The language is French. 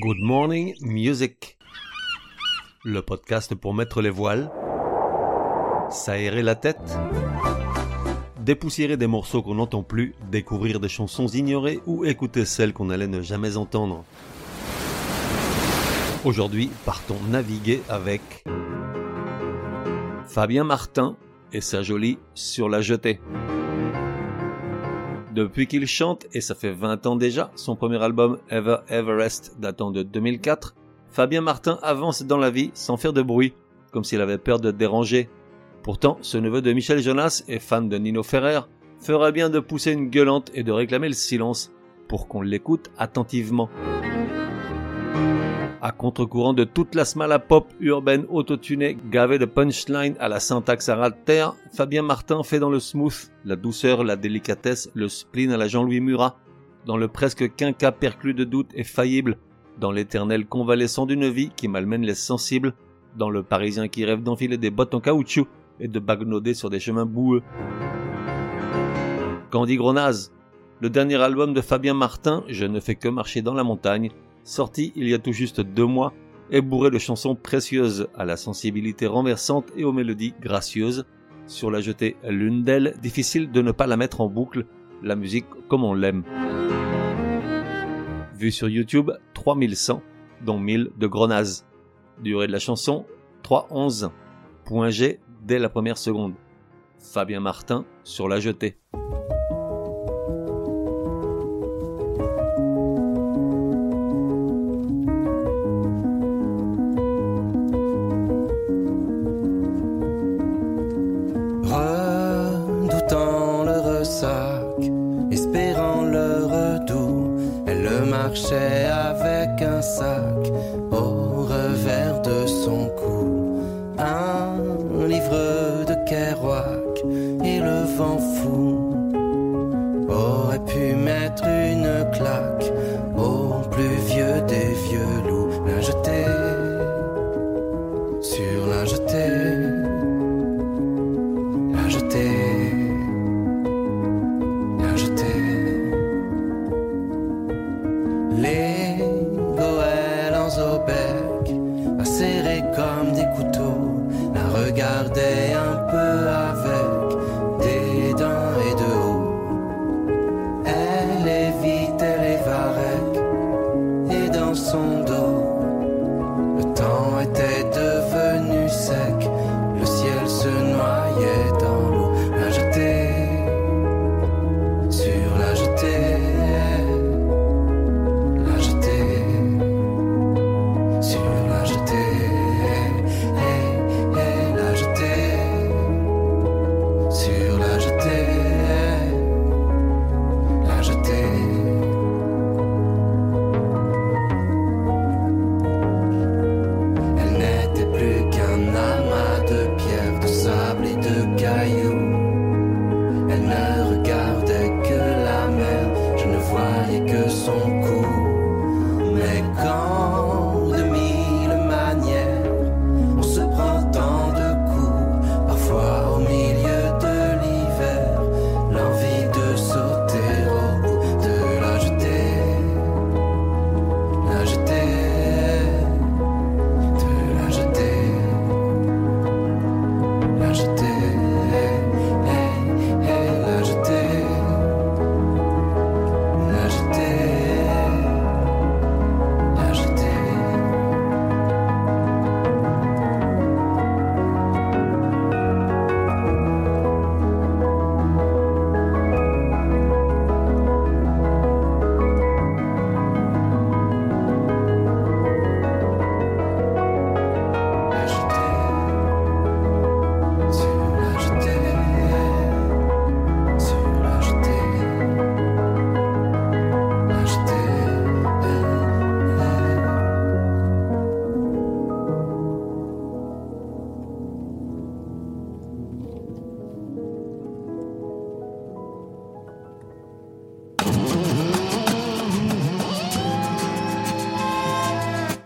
Good Morning Music. Le podcast pour mettre les voiles, s'aérer la tête, dépoussiérer des morceaux qu'on n'entend plus, découvrir des chansons ignorées ou écouter celles qu'on allait ne jamais entendre. Aujourd'hui, partons naviguer avec Fabien Martin et sa jolie Sur la jetée. Depuis qu'il chante, et ça fait 20 ans déjà, son premier album Ever Everest datant de 2004, Fabien Martin avance dans la vie sans faire de bruit, comme s'il avait peur de déranger. Pourtant, ce neveu de Michel Jonas et fan de Nino Ferrer ferait bien de pousser une gueulante et de réclamer le silence pour qu'on l'écoute attentivement à contre-courant de toute la smala pop urbaine autotunée gavée de punchline à la syntaxe à Fabien Martin fait dans le smooth, la douceur, la délicatesse, le spleen à la Jean-Louis Murat, dans le presque quinca perclus de doute et faillible, dans l'éternel convalescent d'une vie qui malmène les sensibles, dans le parisien qui rêve d'enfiler des bottes en caoutchouc et de bagnoder sur des chemins boueux. Candy Gronaz, le dernier album de Fabien Martin, Je ne fais que marcher dans la montagne, sorti il y a tout juste deux mois, est bourré de chansons précieuses à la sensibilité renversante et aux mélodies gracieuses. Sur la jetée l'une d'elles, difficile de ne pas la mettre en boucle, la musique comme on l'aime. Vu sur YouTube, 3100, dont 1000 de Grenaz. Durée de la chanson, 3.11. Point dès la première seconde. Fabien Martin sur la jetée. Avec un sac au revers de son cou, un livre de Kerouac et le vent fou aurait pu mettre une claque au plus vieux des vieux loups,